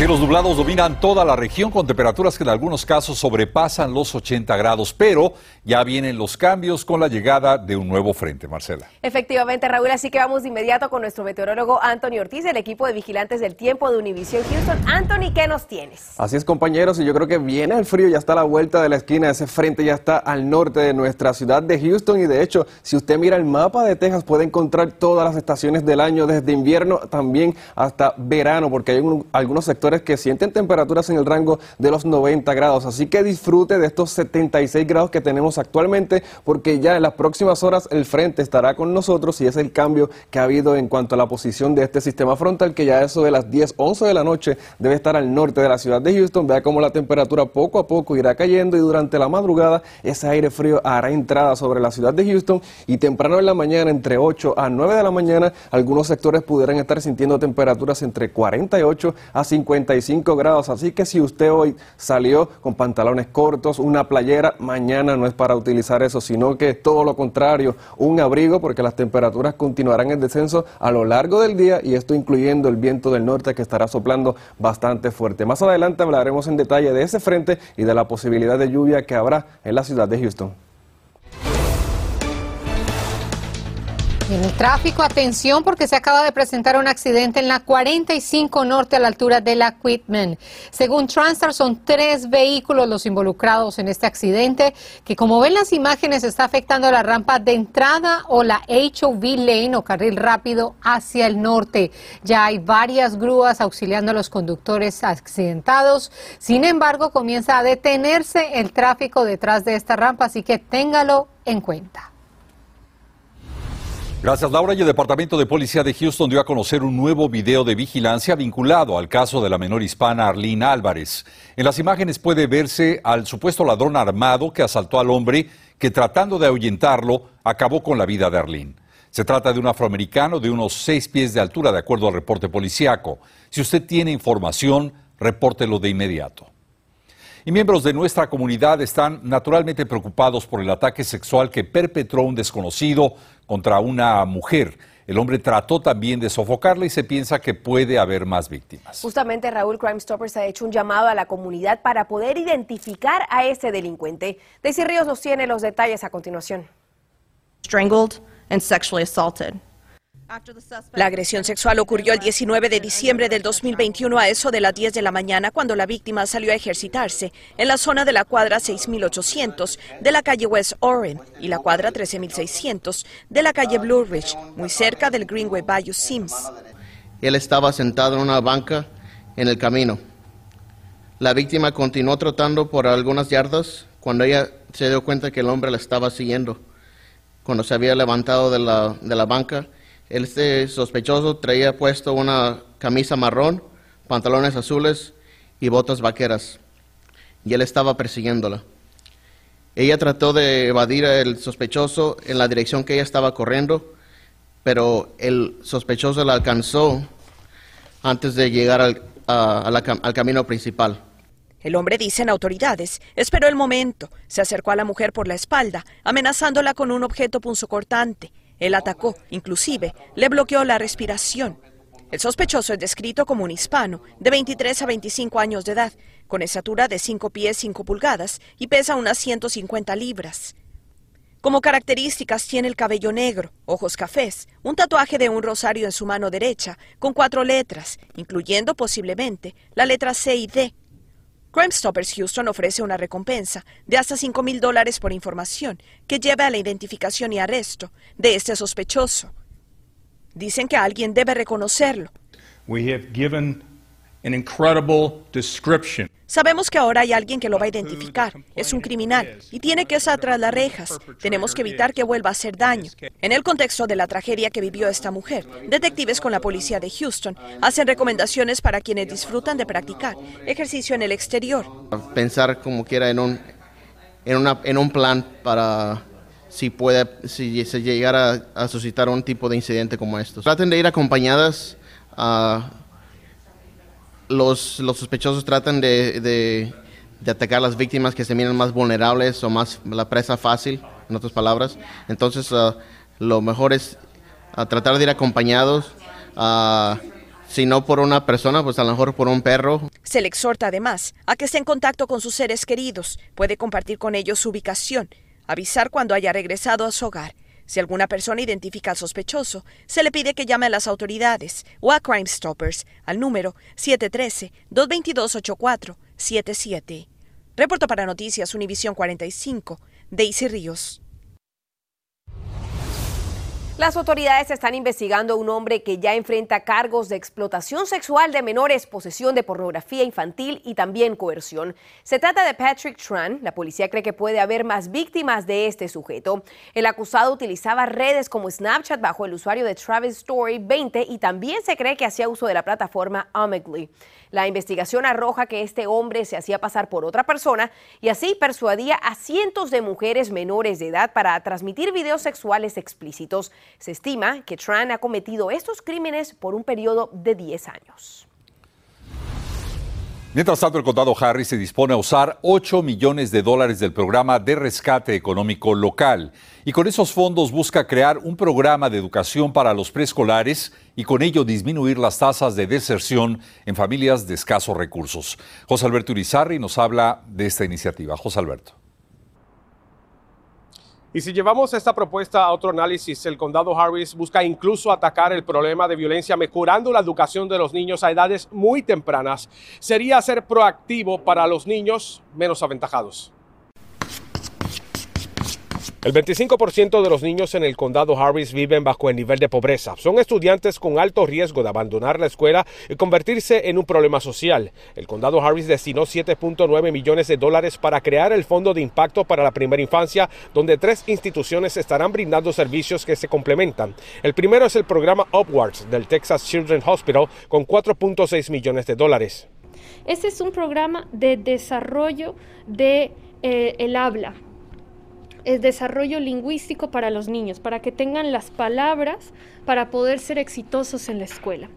Los cielos nublados dominan toda la región con temperaturas que en algunos casos sobrepasan los 80 grados, pero ya vienen los cambios con la llegada de un nuevo frente, Marcela. Efectivamente, Raúl, así que vamos de inmediato con nuestro meteorólogo Anthony Ortiz, del equipo de vigilantes del tiempo de Univision Houston. Anthony, ¿qué nos tienes? Así es, compañeros, y yo creo que viene el frío, ya está a la vuelta de la esquina, ese frente ya está al norte de nuestra ciudad de Houston, y de hecho, si usted mira el mapa de Texas, puede encontrar todas las estaciones del año, desde invierno también hasta verano, porque hay un- algunos sectores que sienten temperaturas en el rango de los 90 grados, así que disfrute de estos 76 grados que tenemos actualmente, porque ya en las próximas horas el frente estará con nosotros y es el cambio que ha habido en cuanto a la posición de este sistema frontal, que ya eso de las 10, 11 de la noche debe estar al norte de la ciudad de Houston. Vea cómo la temperatura poco a poco irá cayendo y durante la madrugada ese aire frío hará entrada sobre la ciudad de Houston y temprano en la mañana, entre 8 a 9 de la mañana, algunos sectores pudieran estar sintiendo temperaturas entre 48 a 55 grados. Así que si usted hoy salió con pantalones cortos, una playera, mañana no es para utilizar eso, sino que todo lo contrario, un abrigo porque las temperaturas continuarán en descenso a lo largo del día y esto incluyendo el viento del norte que estará soplando bastante fuerte. Más adelante hablaremos en detalle de ese frente y de la posibilidad de lluvia que habrá en la ciudad de Houston. En el tráfico, atención porque se acaba de presentar un accidente en la 45 Norte a la altura de la Quitman. Según Transtar, son tres vehículos los involucrados en este accidente que, como ven las imágenes, está afectando la rampa de entrada o la HOV lane o carril rápido hacia el norte. Ya hay varias grúas auxiliando a los conductores accidentados. Sin embargo, comienza a detenerse el tráfico detrás de esta rampa, así que téngalo en cuenta. Gracias, Laura. Y el Departamento de Policía de Houston dio a conocer un nuevo video de vigilancia vinculado al caso de la menor hispana Arlene Álvarez. En las imágenes puede verse al supuesto ladrón armado que asaltó al hombre que tratando de ahuyentarlo acabó con la vida de Arlene. Se trata de un afroamericano de unos seis pies de altura, de acuerdo al reporte policiaco. Si usted tiene información, repórtelo de inmediato. Y miembros de nuestra comunidad están naturalmente preocupados por el ataque sexual que perpetró un desconocido contra una mujer. El hombre trató también de sofocarla y se piensa que puede haber más víctimas. Justamente Raúl Crime Stoppers ha hecho un llamado a la comunidad para poder identificar a este delincuente. Daisy Ríos nos tiene los detalles a continuación. strangled and sexually assaulted. La agresión sexual ocurrió el 19 de diciembre del 2021 a eso de las 10 de la mañana cuando la víctima salió a ejercitarse en la zona de la cuadra 6800 de la calle West Oren y la cuadra 13600 de la calle Blue Ridge, muy cerca del Greenway Bayou Sims. Él estaba sentado en una banca en el camino. La víctima continuó trotando por algunas yardas cuando ella se dio cuenta que el hombre la estaba siguiendo. Cuando se había levantado de la, de la banca, este sospechoso traía puesto una camisa marrón, pantalones azules y botas vaqueras. Y él estaba persiguiéndola. Ella trató de evadir al sospechoso en la dirección que ella estaba corriendo, pero el sospechoso la alcanzó antes de llegar al, al camino principal. El hombre, dicen autoridades, esperó el momento, se acercó a la mujer por la espalda, amenazándola con un objeto punzocortante. Él atacó, inclusive, le bloqueó la respiración. El sospechoso es descrito como un hispano de 23 a 25 años de edad, con estatura de 5 pies 5 pulgadas y pesa unas 150 libras. Como características tiene el cabello negro, ojos cafés, un tatuaje de un rosario en su mano derecha, con cuatro letras, incluyendo posiblemente la letra C y D. Crime Stoppers Houston ofrece una recompensa de hasta 5 mil dólares por información que lleve a la identificación y arresto de este sospechoso. Dicen que alguien debe reconocerlo. We have given an incredible description. Sabemos que ahora hay alguien que lo va a identificar. Es un criminal y tiene que estar tras las rejas. Tenemos que evitar que vuelva a hacer daño. En el contexto de la tragedia que vivió esta mujer, detectives con la policía de Houston hacen recomendaciones para quienes disfrutan de practicar ejercicio en el exterior. Pensar como quiera en un, en una, en un plan para si puede, si se llegara a suscitar un tipo de incidente como estos. Traten de ir acompañadas a los, los sospechosos tratan de, de, atacar a las víctimas que se miran más vulnerables o más la presa fácil, en otras palabras. Entonces, ah, lo mejor es ah, tratar de ir acompañados, ah, si no por una persona, pues a lo mejor por un perro. Se le exhorta además a que esté en contacto con sus seres queridos, puede compartir con ellos su ubicación, avisar cuando haya regresado a su hogar. Si alguna persona identifica al sospechoso, se le pide que llame a las autoridades o a Crime Stoppers al número 713-222-8477. Reporto para Noticias Univisión 45, Daisy Ríos. Las autoridades están investigando a un hombre que ya enfrenta cargos de explotación sexual de menores, posesión de pornografía infantil y también coerción. Se trata de Patrick Tran. La policía cree que puede haber más víctimas de este sujeto. El acusado utilizaba redes como Snapchat bajo el usuario de Travis Story 20 y también se cree que hacía uso de la plataforma Omegle. La investigación arroja que este hombre se hacía pasar por otra persona y así persuadía a cientos de mujeres menores de edad para transmitir videos sexuales explícitos. Se estima que Tran ha cometido estos crímenes por un periodo de 10 años. Mientras tanto, el condado Harris se dispone a usar 8 millones de dólares del programa de rescate económico local y con esos fondos busca crear un programa de educación para los preescolares y con ello disminuir las tasas de deserción en familias de escasos recursos. José Alberto Urizarri nos habla de esta iniciativa. José Alberto. Y si llevamos esta propuesta a otro análisis, el condado Harris busca incluso atacar el problema de violencia mejorando la educación de los niños a edades muy tempranas. Sería ser proactivo para los niños menos aventajados. El 25% de los niños en el condado Harris viven bajo el nivel de pobreza. Son estudiantes con alto riesgo de abandonar la escuela y convertirse en un problema social. El condado Harris destinó 7.9 millones de dólares para crear el Fondo de Impacto para la Primera Infancia, donde tres instituciones estarán brindando servicios que se complementan. El primero es el programa Upwards del Texas Children's Hospital con 4.6 millones de dólares. Este es un programa de desarrollo de eh, el habla es desarrollo lingüístico para los niños, para que tengan las palabras para poder ser exitosos en la escuela.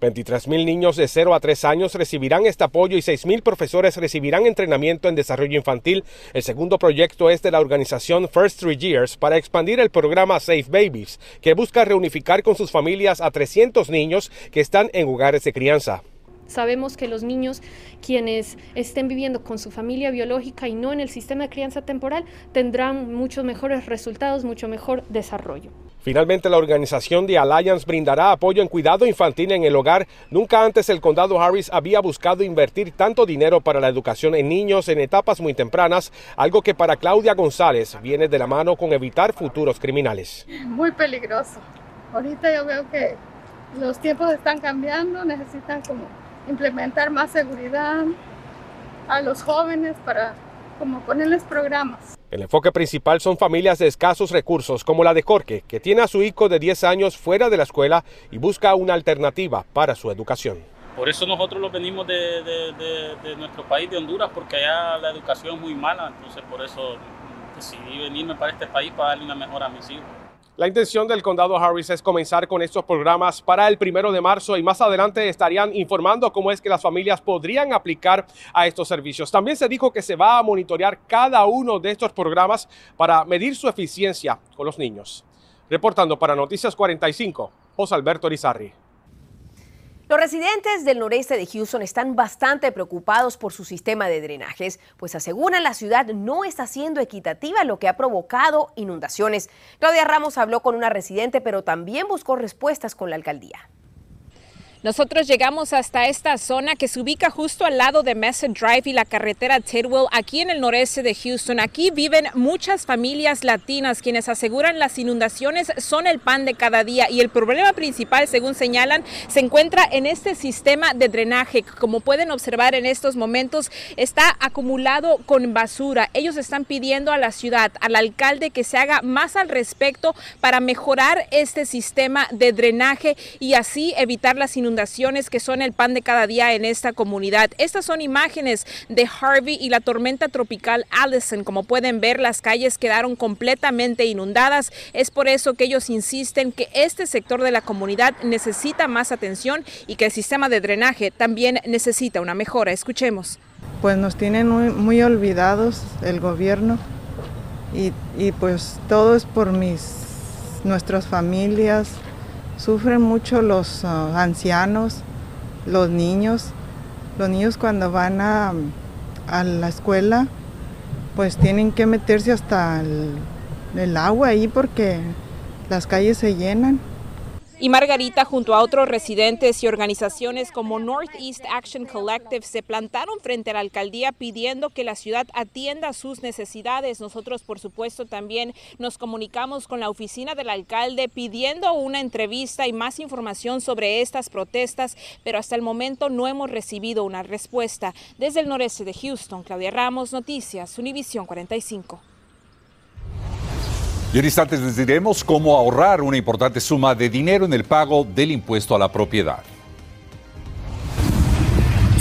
23 mil niños de 0 a 3 años recibirán este apoyo y 6 mil profesores recibirán entrenamiento en desarrollo infantil. El segundo proyecto es de la organización First Three Years para expandir el programa Safe Babies, que busca reunificar con sus familias a 300 niños que están en hogares de crianza. Sabemos que los niños quienes estén viviendo con su familia biológica y no en el sistema de crianza temporal tendrán muchos mejores resultados, mucho mejor desarrollo. Finalmente, la organización de Alliance brindará apoyo en cuidado infantil en el hogar. Nunca antes el condado Harris había buscado invertir tanto dinero para la educación en niños en etapas muy tempranas, algo que para Claudia González viene de la mano con evitar futuros criminales. Muy peligroso. Ahorita yo veo que los tiempos están cambiando, necesitan como implementar más seguridad a los jóvenes para como ponerles programas. El enfoque principal son familias de escasos recursos, como la de Jorge, que tiene a su hijo de 10 años fuera de la escuela y busca una alternativa para su educación. Por eso nosotros los venimos de, de, nuestro país, de Honduras, porque allá la educación es muy mala, entonces por eso decidí venirme para este país para darle una mejora a mis hijos. La intención del condado Harris es comenzar con estos programas para el primero de marzo y más adelante estarían informando cómo es que las familias podrían aplicar a estos servicios. También se dijo que se va a monitorear cada uno de estos programas para medir su eficiencia con los niños. Reportando para Noticias 45, José Alberto Rizarri. Los residentes del noreste de Houston están bastante preocupados por su sistema de drenajes, pues aseguran la ciudad no está siendo equitativa, lo que ha provocado inundaciones. Claudia Ramos habló con una residente, pero también buscó respuestas con la alcaldía. Nosotros llegamos hasta esta zona que se ubica justo al lado de Mesa Drive y la carretera Tidwell, aquí en el noreste de Houston. Aquí viven muchas familias latinas quienes aseguran las inundaciones son el pan de cada día y el problema principal, según señalan, se encuentra en este sistema de drenaje. Como pueden observar en estos momentos, está acumulado con basura. Ellos están pidiendo a la ciudad, al alcalde, que se haga más al respecto para mejorar este sistema de drenaje y así evitar las inundaciones que son el pan de cada día en esta comunidad. Estas son imágenes de Harvey y la tormenta tropical Allison. Como pueden ver, las calles quedaron completamente inundadas. Es por eso que ellos insisten que este sector de la comunidad necesita más atención y que el sistema de drenaje también necesita una mejora. Escuchemos. Pues nos tienen muy, olvidados el gobierno y, y, pues todo es por mis, nuestras familias. Sufren mucho los ah, ancianos, los niños. Los niños cuando van a, a la escuela pues tienen que meterse hasta el, el agua ahí porque las calles se llenan. Y Margarita, junto a otros residentes y organizaciones como Northeast Action Collective, se plantaron frente a la alcaldía pidiendo que la ciudad atienda sus necesidades. Nosotros, por supuesto, también nos comunicamos con la oficina del alcalde pidiendo una entrevista y más información sobre estas protestas, pero hasta el momento no hemos recibido una respuesta. Desde el noreste de Houston, Claudia Ramos, Noticias, Univisión 45. Y en instantes les diremos cómo ahorrar una importante suma de dinero en el pago del impuesto a la propiedad.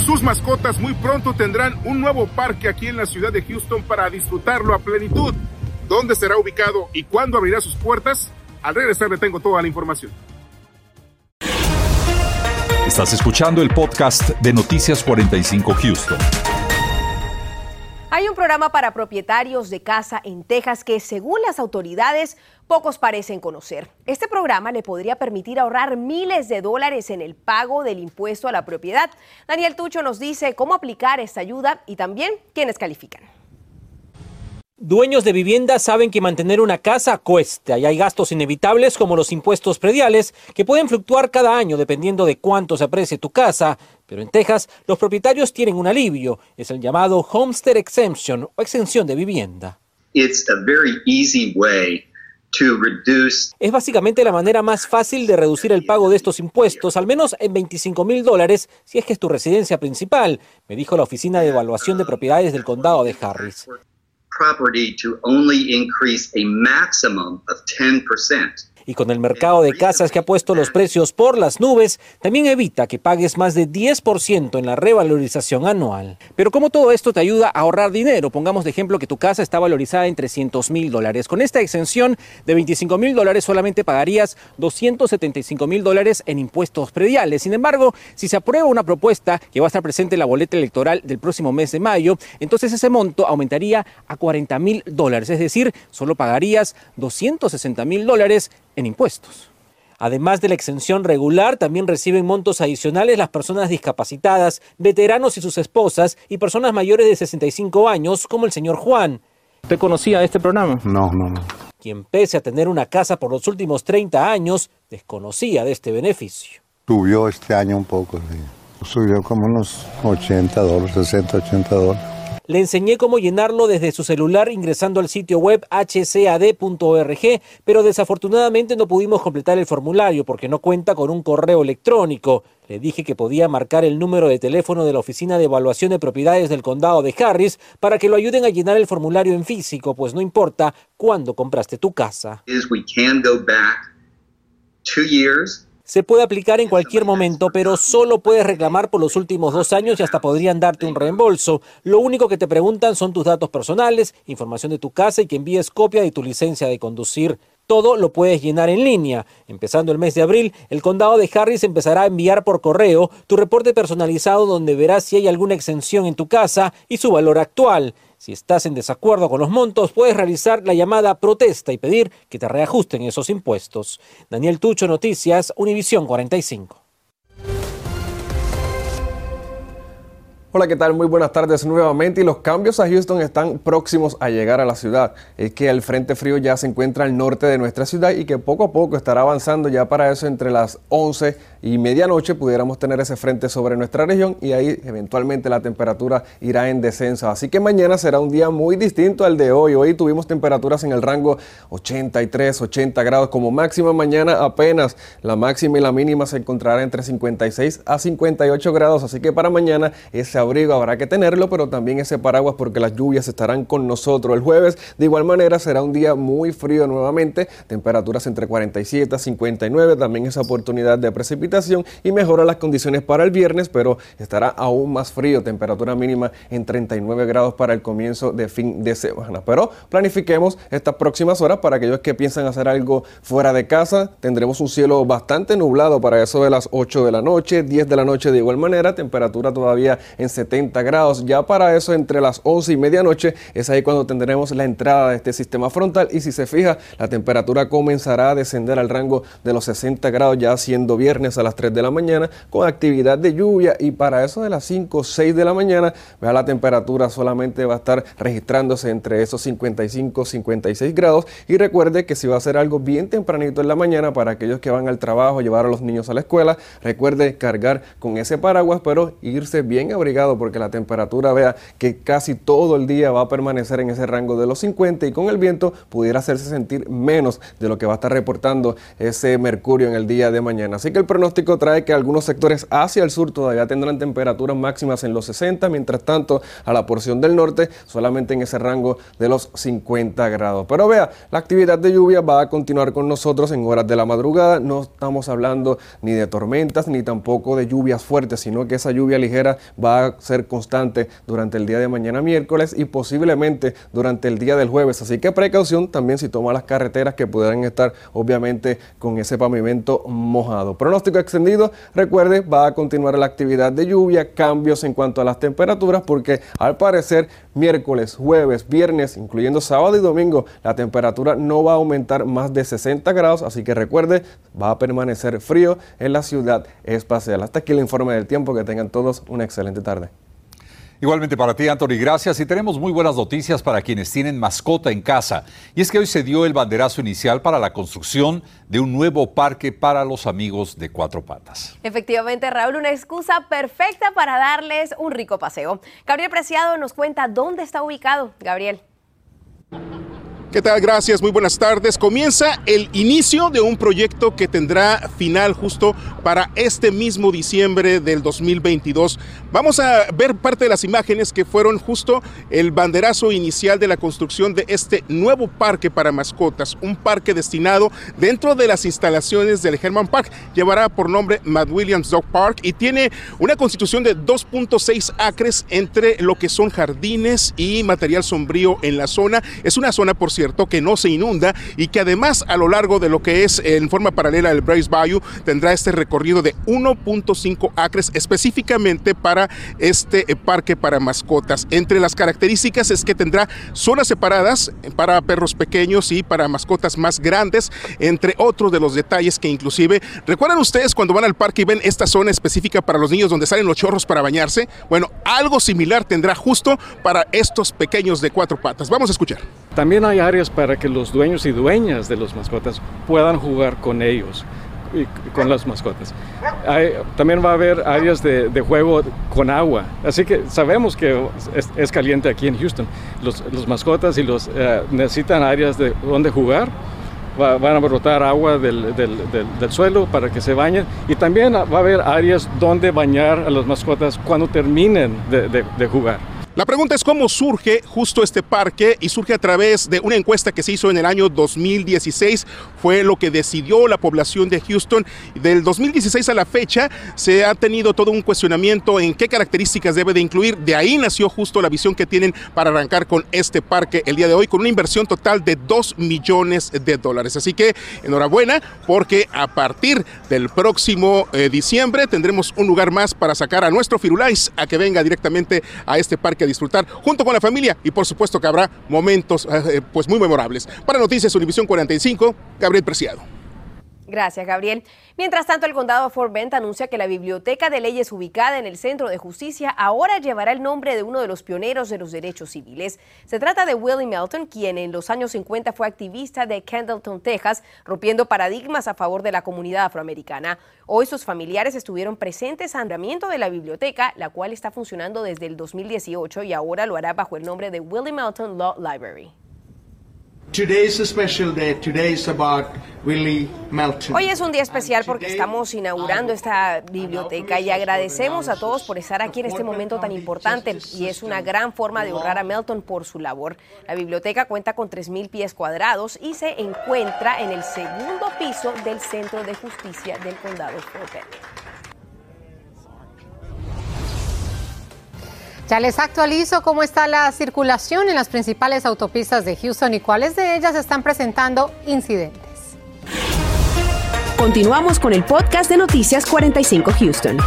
Sus mascotas muy pronto tendrán un nuevo parque aquí en la ciudad de Houston para disfrutarlo a plenitud. ¿Dónde será ubicado y cuándo abrirá sus puertas? Al regresar le tengo toda la información. Estás escuchando el podcast de Noticias 45 Houston. Hay un programa para propietarios de casa en Texas que, según las autoridades, pocos parecen conocer. Este programa le podría permitir ahorrar miles de dólares en el pago del impuesto a la propiedad. Daniel Tucho nos dice cómo aplicar esta ayuda y también quiénes califican. Dueños de vivienda saben que mantener una casa cuesta y hay gastos inevitables como los impuestos prediales que pueden fluctuar cada año dependiendo de cuánto se aprecie tu casa. Pero en Texas los propietarios tienen un alivio, es el llamado Homestead Exemption o exención de vivienda. Es básicamente la manera más fácil de reducir el pago de estos impuestos, al menos en 25 mil dólares, si es que es tu residencia principal, me dijo la Oficina de Evaluación de Propiedades del Condado de Harris property to only increase a maximum of 10%. Y con el mercado de casas que ha puesto los precios por las nubes, también evita que pagues más de 10% en la revalorización anual. Pero ¿cómo todo esto te ayuda a ahorrar dinero? Pongamos de ejemplo que tu casa está valorizada en 300 mil dólares. Con esta exención de 25 mil dólares solamente pagarías 275 mil dólares en impuestos prediales. Sin embargo, si se aprueba una propuesta que va a estar presente en la boleta electoral del próximo mes de mayo, entonces ese monto aumentaría a 40 mil dólares. Es decir, solo pagarías 260 mil dólares en impuestos. Además de la exención regular, también reciben montos adicionales las personas discapacitadas, veteranos y sus esposas y personas mayores de 65 años, como el señor Juan. ¿Usted conocía este programa? No, no, no. Quien pese a tener una casa por los últimos 30 años, desconocía de este beneficio. Subió este año un poco, Subió como unos 80 dólares, 60, 80 dólares. Le enseñé cómo llenarlo desde su celular ingresando al sitio web hcad.org, pero desafortunadamente no pudimos completar el formulario porque no cuenta con un correo electrónico. Le dije que podía marcar el número de teléfono de la Oficina de Evaluación de Propiedades del Condado de Harris para que lo ayuden a llenar el formulario en físico, pues no importa cuándo compraste tu casa. Se puede aplicar en cualquier momento, pero solo puedes reclamar por los últimos dos años y hasta podrían darte un reembolso. Lo único que te preguntan son tus datos personales, información de tu casa y que envíes copia de tu licencia de conducir. Todo lo puedes llenar en línea. Empezando el mes de abril, el condado de Harris empezará a enviar por correo tu reporte personalizado donde verás si hay alguna exención en tu casa y su valor actual. Si estás en desacuerdo con los montos, puedes realizar la llamada protesta y pedir que te reajusten esos impuestos. Daniel Tucho, Noticias, Univisión 45. Hola, ¿qué tal? Muy buenas tardes nuevamente y los cambios a Houston están próximos a llegar a la ciudad. Es que el Frente Frío ya se encuentra al norte de nuestra ciudad y que poco a poco estará avanzando ya para eso entre las 11 y medianoche pudiéramos tener ese frente sobre nuestra región y ahí eventualmente la temperatura irá en descenso. Así que mañana será un día muy distinto al de hoy. Hoy tuvimos temperaturas en el rango 83, 80 grados como máxima. Mañana apenas la máxima y la mínima se encontrará entre 56 a 58 grados. Así que para mañana ese abrigo habrá que tenerlo, pero también ese paraguas porque las lluvias estarán con nosotros. El jueves de igual manera será un día muy frío nuevamente. Temperaturas entre 47 a 59. También esa oportunidad de precipitación y mejora las condiciones para el viernes, pero estará aún más frío, temperatura mínima en 39 grados para el comienzo de fin de semana. Pero planifiquemos estas próximas horas para aquellos que piensan hacer algo fuera de casa. Tendremos un cielo bastante nublado para eso de las 8 de la noche, 10 de la noche de igual manera, temperatura todavía en 70 grados. Ya para eso, entre las 11 y medianoche, es ahí cuando tendremos la entrada de este sistema frontal. Y si se fija, la temperatura comenzará a descender al rango de los 60 grados, ya siendo viernes a las 3 de la mañana, con actividad de lluvia. Y para eso de las 5 o 6 de la mañana, vea la temperatura solamente va a estar registrándose entre esos 55 56 grados. Y recuerde que si va a ser algo bien tempranito en la mañana para aquellos que van al trabajo, llevar a los niños a la escuela, recuerde cargar con ese paraguas, pero irse bien abrigado porque la temperatura vea que casi todo el día va a permanecer en ese rango de los 50 y con el viento pudiera hacerse sentir menos de lo que va a estar reportando ese mercurio en el día de mañana. Así que el pronóstico trae que algunos sectores hacia el sur todavía tendrán temperaturas máximas en los 60, mientras tanto a la porción del norte solamente en ese rango de los 50 grados. Pero vea, la actividad de lluvia va a continuar con nosotros en horas de la madrugada. No estamos hablando ni de tormentas ni tampoco de lluvias fuertes, sino que esa lluvia ligera va a ser constante durante el día de mañana miércoles y posiblemente durante el día del jueves. Así que precaución también si toma las carreteras que pudieran estar obviamente con ese pavimento mojado. Pronóstico extendido, recuerde, va a continuar la actividad de lluvia, cambios en cuanto a las temperaturas porque al parecer miércoles, jueves, viernes, incluyendo sábado y domingo, la temperatura no va a aumentar más de 60 grados, así que recuerde, va a permanecer frío en la ciudad espacial. Hasta aquí el informe del tiempo, que tengan todos una excelente tarde. Igualmente para ti, Anthony, gracias. Y tenemos muy buenas noticias para quienes tienen mascota en casa. Y es que hoy se dio el banderazo inicial para la construcción de un nuevo parque para los amigos de cuatro patas. Efectivamente, Raúl, una excusa perfecta para darles un rico paseo. Gabriel Preciado nos cuenta dónde está ubicado. Gabriel. ¿Qué tal? Gracias, muy buenas tardes. Comienza el inicio de un proyecto que tendrá final justo para este mismo diciembre del 2022. Vamos a ver parte de las imágenes que fueron justo el banderazo inicial de la construcción de este nuevo parque para mascotas, un parque destinado dentro de las instalaciones del Herman Park. Llevará por nombre Matt Williams Dog Park y tiene una constitución de 2.6 acres entre lo que son jardines y material sombrío en la zona. Es una zona, por cierto, que no se inunda y que además a lo largo de lo que es en forma paralela el Bryce Bayou tendrá este recorrido de 1.5 acres específicamente para este parque para mascotas. Entre las características es que tendrá zonas separadas para perros pequeños y para mascotas más grandes, entre otros de los detalles que inclusive, ¿recuerdan ustedes cuando van al parque y ven esta zona específica para los niños donde salen los chorros para bañarse? Bueno, algo similar tendrá justo para estos pequeños de cuatro patas. Vamos a escuchar. También hay áreas para que los dueños y dueñas de los mascotas puedan jugar con ellos y con las mascotas. Hay, también va a haber áreas de, de, juego con agua, así que sabemos que es, es caliente aquí en Houston. Los, los mascotas y los uh, necesitan áreas de donde jugar. Va, van a brotar agua del, del, del, del, suelo para que se bañen y también va a haber áreas donde bañar a las mascotas cuando terminen de, de jugar. La pregunta es cómo surge justo este parque y surge a través de una encuesta que se hizo en el año 2016. Fue lo que decidió la población de Houston. Del 2016 a la fecha se ha tenido todo un cuestionamiento en qué características debe de incluir. De ahí nació justo la visión que tienen para arrancar con este parque el día de hoy con una inversión total de 2 millones de dólares. Así que enhorabuena porque a partir del próximo eh, diciembre tendremos un lugar más para sacar a nuestro Firulais a que venga directamente a este parque disfrutar junto con la familia y por supuesto que habrá momentos eh, pues muy memorables. Para Noticias Univisión 45, Gabriel Preciado. Gracias, Gabriel. Mientras tanto, el condado de Fort Bend anuncia que la Biblioteca de Leyes ubicada en el Centro de Justicia ahora llevará el nombre de uno de los pioneros de los derechos civiles. Se trata de Willie Melton, quien en los años 50 fue activista de Kendallton, Texas, rompiendo paradigmas a favor de la comunidad afroamericana. Hoy sus familiares estuvieron presentes al andamiento de la biblioteca, la cual está funcionando desde el 2018 y ahora lo hará bajo el nombre de Willie Melton Law Library. Hoy es un día especial porque estamos inaugurando esta biblioteca y agradecemos a todos por estar aquí en este momento tan importante y es una gran forma de honrar a Melton por su labor. La biblioteca cuenta con 3.000 pies cuadrados y se encuentra en el segundo piso del Centro de Justicia del Condado de Fort Ya les actualizo cómo está la circulación en las principales autopistas de Houston y cuáles de ellas están presentando incidentes. Continuamos con el podcast de Noticias 45 Houston.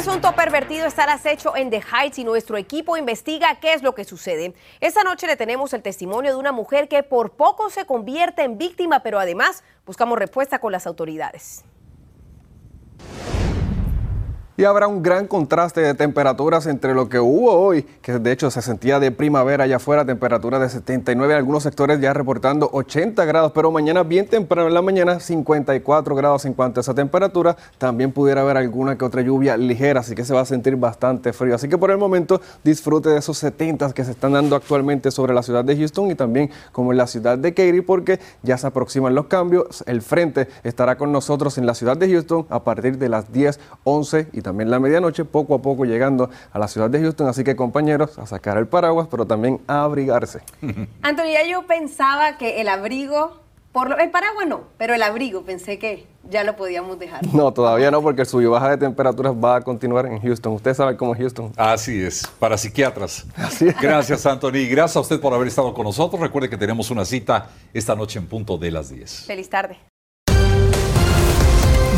presunto pervertido está al acecho en The Heights y nuestro equipo investiga qué es lo que sucede. Esta noche le tenemos el testimonio de una mujer que por poco se convierte en víctima, pero además buscamos respuesta con las autoridades. Y habrá un gran contraste de temperaturas entre lo que hubo hoy, que de hecho se sentía de primavera allá afuera, temperatura de 79, algunos sectores ya reportando 80 grados, pero mañana bien temprano en la mañana 54 grados en cuanto a esa temperatura, también pudiera haber alguna que otra lluvia ligera, así que se va a sentir bastante frío, así que por el momento disfrute de esos 70 que se están dando actualmente sobre la ciudad de Houston y también como en la ciudad de Katy, porque ya se aproximan los cambios, el frente estará con nosotros en la ciudad de Houston a partir de las 10, 11 y también la medianoche, poco a poco llegando a la ciudad de Houston. Así que compañeros, a sacar el paraguas, pero también a abrigarse. Antonio, yo pensaba que el abrigo, por lo, el paraguas no, pero el abrigo pensé que ya lo podíamos dejar. No, todavía no, porque el baja de temperaturas va a continuar en Houston. Usted sabe cómo es Houston. Así es, para psiquiatras. Así es. Gracias, Anthony. Gracias a usted por haber estado con nosotros. Recuerde que tenemos una cita esta noche en punto de las 10. Feliz tarde.